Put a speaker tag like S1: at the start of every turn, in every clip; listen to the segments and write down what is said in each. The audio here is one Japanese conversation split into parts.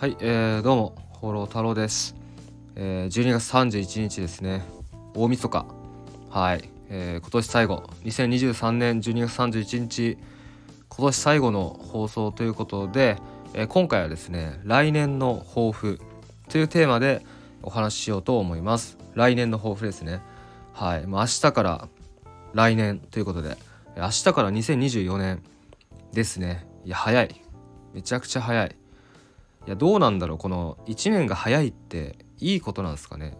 S1: はい、えー、どうも、放浪太郎です。えー、12月31日ですね、大晦日。はい、えー、今年最後、2023年12月31日、今年最後の放送ということで、えー、今回はですね、来年の抱負というテーマでお話ししようと思います。来年の抱負ですね。はい、まあ、明日から来年ということで、明日から2024年ですね。いや、早い。めちゃくちゃ早い。いやどうなんだろうこの1年が早いっていいことなんですかね？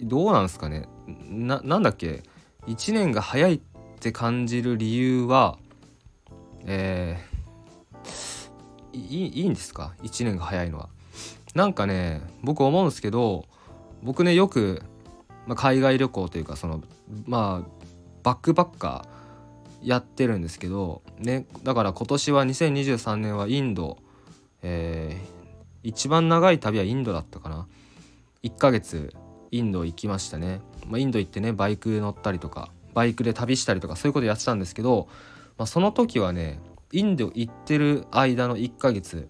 S1: どうなんですかね？ななんだっけ？1年が早いって感じる理由はえー、いいいんですか？1年が早いのは。なんかね僕思うんですけど僕ねよく、まあ、海外旅行というかそのまあバックパッカーやってるんですけどねだから今年は2023年はインドえー、一番長い旅はインドだったかな。1ヶ月インド行きましたね、まあ、インド行ってねバイク乗ったりとかバイクで旅したりとかそういうことやってたんですけど、まあ、その時はねインド行ってる間の1ヶ月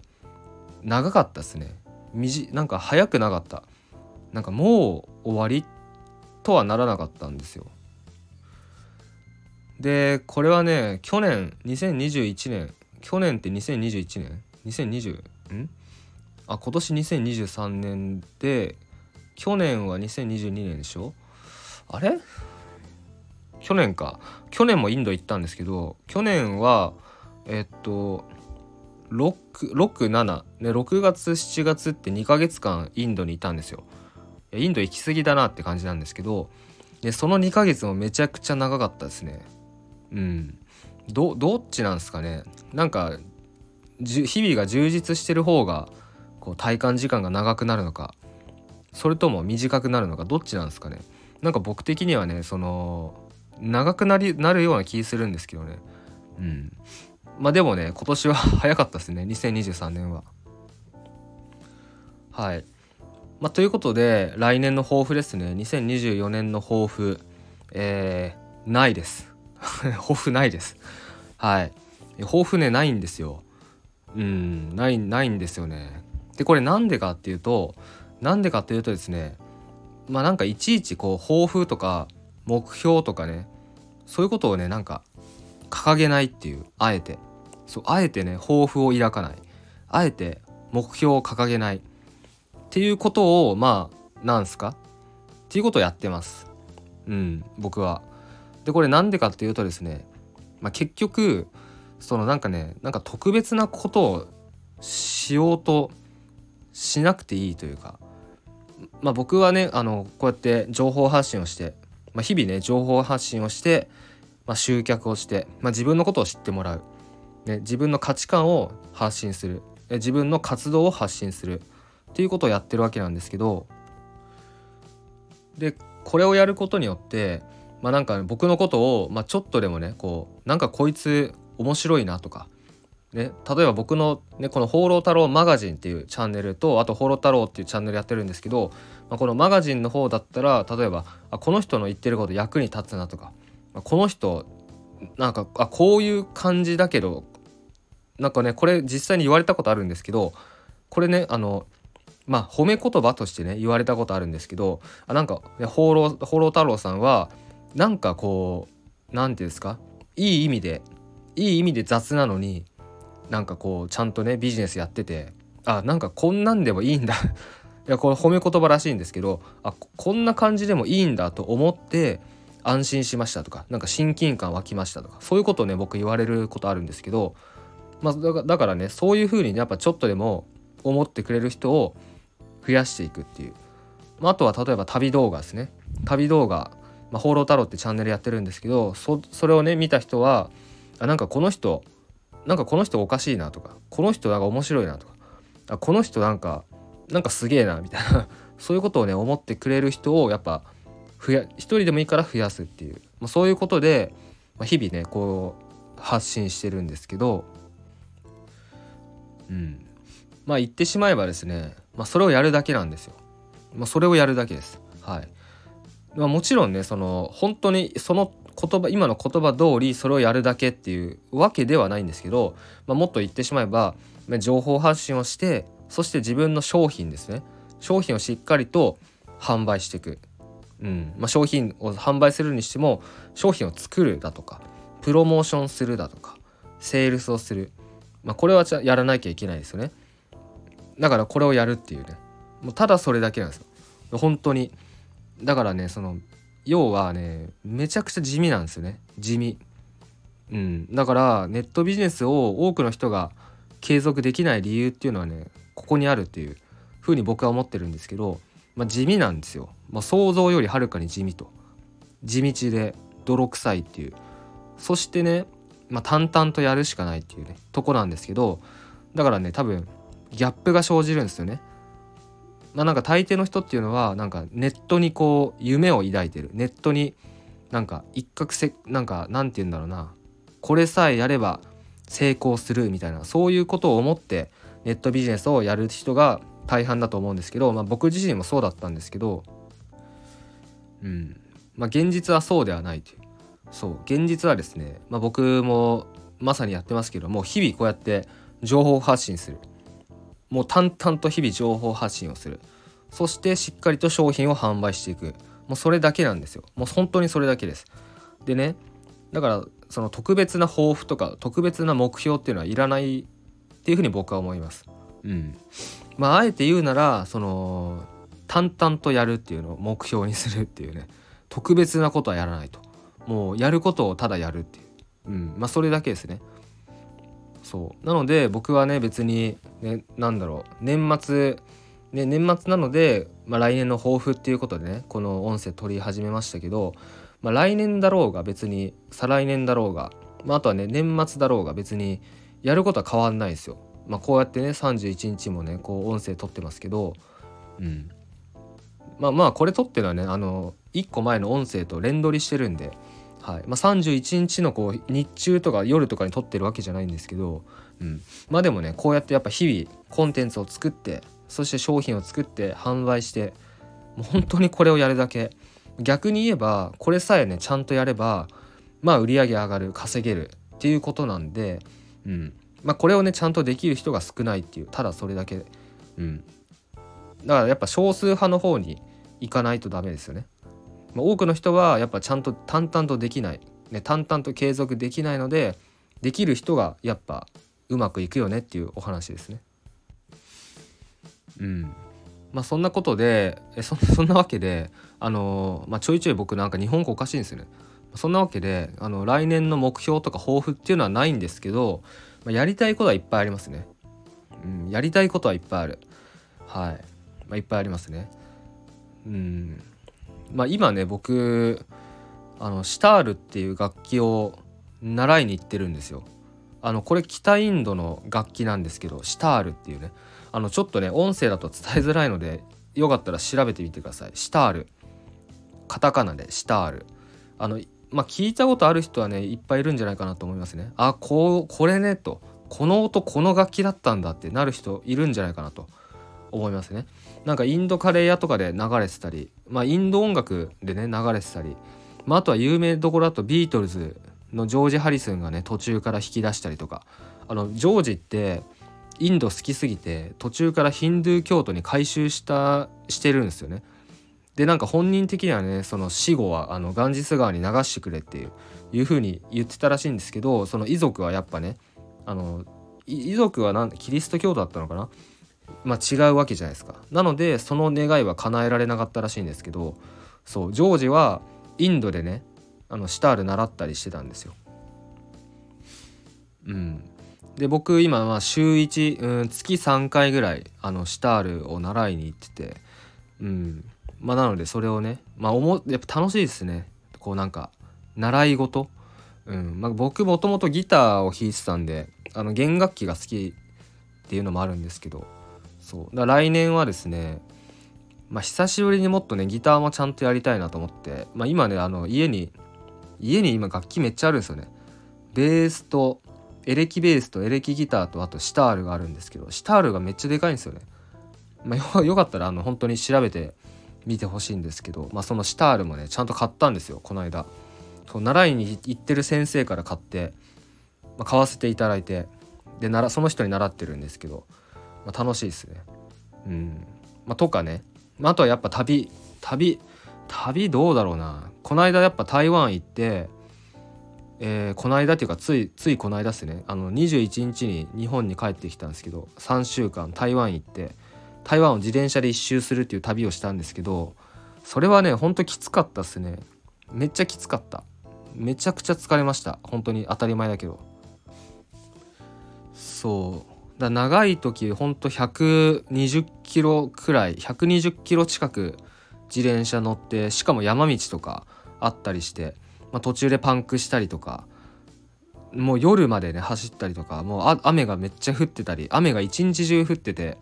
S1: 長かったですね。じなんか早くなかった。なんかもう終わりとはならなかったんですよ。でこれはね去年2021年。去年って2021年。2020ん？あ今年2023年で去年は2022年でしょ？あれ？去年か。去年もインド行ったんですけど去年はえっと67ね6月7月って2ヶ月間インドにいたんですよ。インド行き過ぎだなって感じなんですけどでその2ヶ月もめちゃくちゃ長かったですね。うん。どどっちなんですかね？なんか日々が充実してる方がこう体感時間が長くなるのかそれとも短くなるのかどっちなんですかね。なんか僕的にはねその長くなりなるような気するんですけどね。うん。まあでもね今年は 早かったですね。2023年は。はい。まあということで来年の抱負ですね。2024年の抱負。えー、ないです。抱負ないです。はい。抱負ねないんですよ。うんないないんですよね。でこれなんでかっていうとなんでかっていうとですねまあなんかいちいちこう抱負とか目標とかねそういうことをねなんか掲げないっていうあえて。そうあえてね抱負を抱かない。あえて目標を掲げない。っていうことをまあなんすか？っていうことをやってます。うん僕は。でこれなんでかっていうとですね、まあ、結局そのなんかねなんか特別なことをしようとしなくていいというかまあ僕はねあのこうやって情報発信をして、まあ、日々ね情報発信をして、まあ、集客をして、まあ、自分のことを知ってもらう、ね、自分の価値観を発信する。自分の活動を発信する。っていうことをやってるわけなんですけどでこれをやることによってまあなんか、僕のことを、まあ、ちょっとでもねこうなんかこいつ面白いなとか、ね、例えば僕の、ね、この「放浪太郎マガジン」っていうチャンネルとあと「放浪太郎」っていうチャンネルやってるんですけど、まあ、このマガジンの方だったら例えばあこの人の言ってること役に立つなとか、まあ、この人なんかあこういう感じだけどなんかねこれ実際に言われたことあるんですけどこれねあのまあ褒め言葉としてね言われたことあるんですけどあなんか、ね、放浪放浪太郎さんはなんかこう何て言うんですかいい意味でいい意味で雑なのになんかこうちゃんとねビジネスやっててあなんかこんなんでもいいんだ。いやこれ褒め言葉らしいんですけどあこんな感じでもいいんだと思って安心しましたとかなんか親近感湧きましたとかそういうことをね僕言われることあるんですけど、まあ、だからねそういうふうにねやっぱちょっとでも思ってくれる人を増やしていくっていう、まあ、あとは例えば旅動画ですね。旅動画「まあ、放浪太郎」ってチャンネルやってるんですけどそれをね見た人はあなんかこの人なんかこの人おかしいなとかこの人なんか面白いなとかあこの人なんかなんかすげえなみたいな そういうことをね思ってくれる人をやっぱ増や一人でもいいから増やすっていう、まあ、そういうことで、まあ、日々ねこう発信してるんですけどうんまあ言ってしまえばですね、まあ、それをやるだけなんですよ。まあ、それをやるだけです。はい。まあ、もちろんねその本当にその言葉今の言葉通りそれをやるだけっていうわけではないんですけど、まあ、もっと言ってしまえば情報発信をしてそして自分の商品ですね。商品をしっかりと販売していく、うん。まあ、商品を販売するにしても商品を作るだとかプロモーションするだとかセールスをする、まあ、これはやらなきゃいけないですよね。だからこれをやるっていうね。もうただそれだけなんですよ。本当に。だからねその要はねめちゃくちゃ地味なんですよね。地味。うん。だからネットビジネスを多くの人が継続できない理由っていうのはねここにあるっていうふうに僕は思ってるんですけど、まあ、地味なんですよ、まあ、想像よりはるかに地味と。地道で泥臭いっていう。そしてね、まあ、淡々とやるしかないっていうねとこなんですけどだからね多分ギャップが生じるんですよね。まあなんか大抵の人っていうのはなんかネットにこう夢を抱いてる。ネットになんか一攫せなんかなんて言うんだろうな。これさえやれば成功するみたいな。そういうことを思ってネットビジネスをやる人が大半だと思うんですけど、まあ、僕自身もそうだったんですけどうん。まあ現実はそうではないという。そう。現実はですね、まあ、僕もまさにやってますけども日々こうやって情報発信する。もう淡々と日々情報発信をする。そしてしっかりと商品を販売していく。もうそれだけなんですよ。もう本当にそれだけです。でねだからその特別な抱負とか特別な目標っていうのはいらないっていうふうに僕は思います。うん。まああえて言うならその淡々とやるっていうのを目標にするっていうね。特別なことはやらないと。もうやることをただやるっていう。うん。まあそれだけですねそう。なので僕はね別にね何だろう。年末ね年末なので、まあ、来年の抱負っていうことでねこの音声取り始めましたけど、まあ、来年だろうが別に再来年だろうが、まあ、あとはね年末だろうが別にやることは変わんないですよ。まあ、こうやってね31日もねこう音声取ってますけどうん。まあまあこれ撮ってるのはねあの1個前の音声と連撮りしてるんではい。まあ、31日のこう日中とか夜とかに撮ってるわけじゃないんですけど、うん、まあでもねこうやってやっぱ日々コンテンツを作ってそして商品を作って販売してもう本当にこれをやるだけ。逆に言えばこれさえねちゃんとやればまあ売り上げ上がる稼げるっていうことなんで、うん。まあ、これをねちゃんとできる人が少ないっていうただそれだけ、うん、だからやっぱ少数派の方に行かないとダメですよね。まあ、多くの人はやっぱちゃんと淡々とできない、ね、淡々と継続できないのでできる人がやっぱうまくいくよねっていうお話ですね。うんまあそんなことでえそ そんなわけであのー、まあ、ちょいちょい僕なんか日本語おかしいんですよね。そんなわけであの来年の目標とか抱負っていうのはないんですけど、まあ、やりたいことはいっぱいありますね。うん、やりたいことはいっぱいある。はい。まあ、いっぱいありますね。うん。まあ、今ね僕あのシタールっていう楽器を習いに行ってるんですよ。あのこれ北インドの楽器なんですけどシタールっていうねあのちょっとね音声だと伝えづらいのでよかったら調べてみてください。シタールカタカナでシタールあのまあ聞いたことある人はねいっぱいいるんじゃないかなと思いますね。あこうこれねとこの音この楽器だったんだってなる人いるんじゃないかなと思いますね。なんかインドカレー屋とかで流れてたり、まあ、インド音楽でね流れてたり、まあ、あとは有名どころだとビートルズのジョージ・ハリスンがね途中から引き出したりとかあのジョージってインド好きすぎて途中からヒンドゥー教徒に改宗したしてるんですよね。でなんか本人的にはねその死後はあのガンジス川に流してくれっていういう風に言ってたらしいんですけどその遺族はやっぱねあの遺族はなんキリスト教徒だったのかな？まあ、違うわけじゃないですか。なのでその願いは叶えられなかったらしいんですけどそうジョージはインドでねあのシタール習ったりしてたんですよ。うん、で僕今ま週1、うん、月3回ぐらいあのシタールを習いに行ってて、うん。まあ、なのでそれをね、まあ、おもやっぱ楽しいですね。こうなんか習い事、うん。まあ、僕もともとギターを弾いてたんであの弦楽器が好きっていうのもあるんですけどそう。だ来年はですねまあ久しぶりにもっとねギターもちゃんとやりたいなと思ってまあ今ねあの家に家に今楽器めっちゃあるんですよね。ベースとエレキベースとエレキギターとあとシタールがあるんですけどシタールがめっちゃでかいんですよね。まあ よかったらあの本当に調べてみてほしいんですけどまあそのシタールもねちゃんと買ったんですよこの間。そう習いに行ってる先生から買って、まあ、買わせていただいてでならその人に習ってるんですけどまあ、楽しいですね。うん。まあ、とかね、まあ、あとはやっぱ旅。旅旅どうだろうな。この間やっぱ台湾行ってえー、この間っていうかついついこの間ですね。あの21日に日本に帰ってきたんですけど3週間台湾行って台湾を自転車で一周するっていう旅をしたんですけどそれはねほんときつかったっすね。めっちゃきつかった。めちゃくちゃ疲れました。本当に当たり前だけど。そうだ長い時ほんと120キロくらい120キロ近く自転車乗ってしかも山道とかあったりしてまあ、途中でパンクしたりとかもう夜までね走ったりとかもう雨がめっちゃ降ってたり雨が一日中降ってて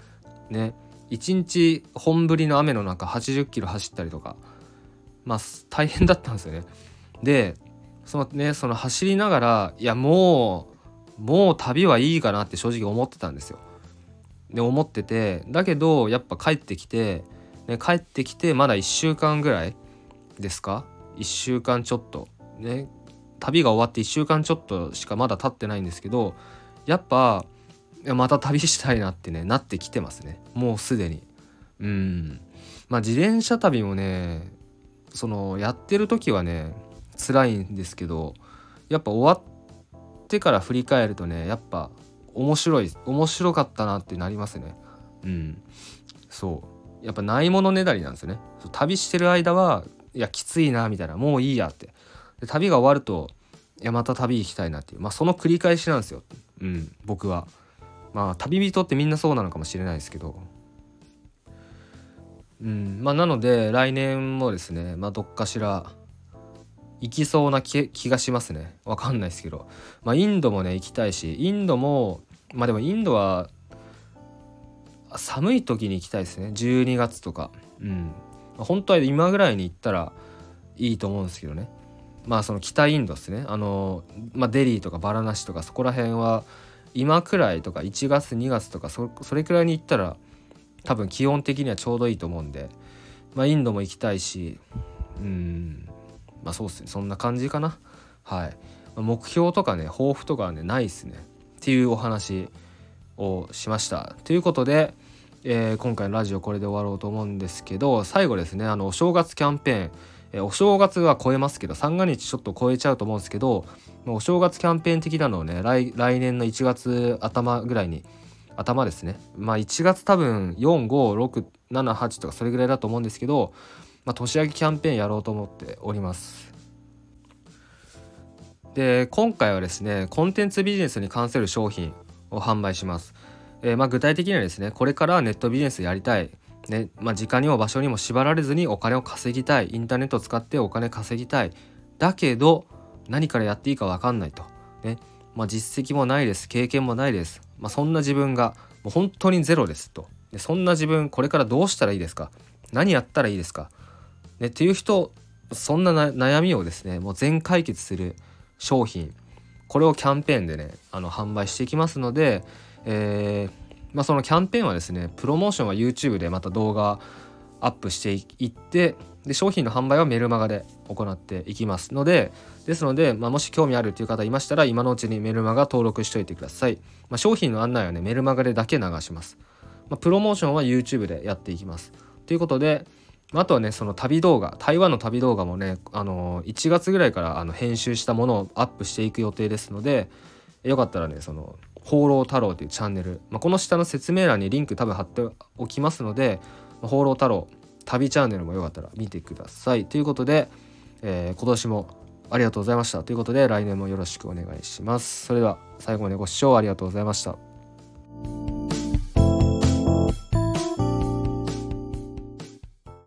S1: ね一日本降りの雨の中80キロ走ったりとかまあ大変だったんですよね。でそのねその走りながらいやもうもう旅はいいかなって正直思ってたんですよ。で思っててだけどやっぱ帰ってきて、ね、帰ってきてまだ1週間ぐらいですか？1週間ちょっと。ね旅が終わって1週間ちょっとしかまだ経ってないんですけどやっぱまた旅したいなってねなってきてますね。もうすでに。うん。まあ自転車旅もねそのやってる時はね辛いんですけどやっぱ終わってから振り返るとねやっぱ面白い面白かったなってなりますね。うん。そう。やっぱないものねだりなんですよね。旅してる間はいやきついなみたいなもういいやって。で旅が終わるといやまた旅行きたいなっていう。まあその繰り返しなんですよ。うん僕は。まあ旅人ってみんなそうなのかもしれないですけど。うんまあなので来年もですねまあどっかしら行きそうな気がしますね。わかんないですけど。まあインドもね行きたいしインドもまあでもインドは寒い時に行きたいですね。12月とか。うん。本当は今ぐらいに行ったらいいと思うんですけどね。まあその北インドですね。あの、まあ、デリーとかバラナシとかそこら辺は今くらいとか1月2月とかそれくらいに行ったら多分気温的にはちょうどいいと思うんで、まあ、インドも行きたいし。うん。まあそうっすね。そんな感じかな。はい、目標とかね抱負とかはねないっすね。っていうお話をしました。ということで、えー、今回のラジオこれで終わろうと思うんですけど最後ですねあのお正月キャンペーン。えお正月は超えますけど三が日ちょっと超えちゃうと思うんですけどお正月キャンペーン的なのをね来年の1月頭ぐらいに頭ですね。まあ1月多分4、5、6、7、8とかそれぐらいだと思うんですけど、まあ、年明けキャンペーンやろうと思っております。で今回はですねコンテンツビジネスに関する商品を販売します、えー、まあ具体的にはですねこれからネットビジネスやりたい。ねまあ、時間にも場所にも縛られずにお金を稼ぎたい。インターネットを使ってお金稼ぎたい。だけど何からやっていいか分かんないと、ねまあ、実績もないです。経験もないです、まあ、そんな自分がもう本当にゼロですと。でそんな自分これからどうしたらいいですか？何やったらいいですか、ね、っていう人そんな悩みをですねもう全解決する商品これをキャンペーンでねあの販売していきますので、えーまあ、そのキャンペーンはですねプロモーションは YouTube でまた動画アップしていってで商品の販売はメルマガで行っていきますのでですので、まあ、もし興味あるという方いましたら今のうちにメルマガ登録しておいてください、まあ、商品の案内はねメルマガでだけ流します、まあ、プロモーションは YouTube でやっていきます。ということであとはねその旅動画台湾の旅動画もねあの1月ぐらいからあの編集したものをアップしていく予定ですのでよかったらねその放浪太郎というチャンネル、まあ、この下の説明欄にリンク多分貼っておきますので、放浪太郎旅チャンネルもよかったら見てください。ということで、えー、今年もありがとうございました。ということで来年もよろしくお願いします。それでは最後までご視聴ありがとうございました。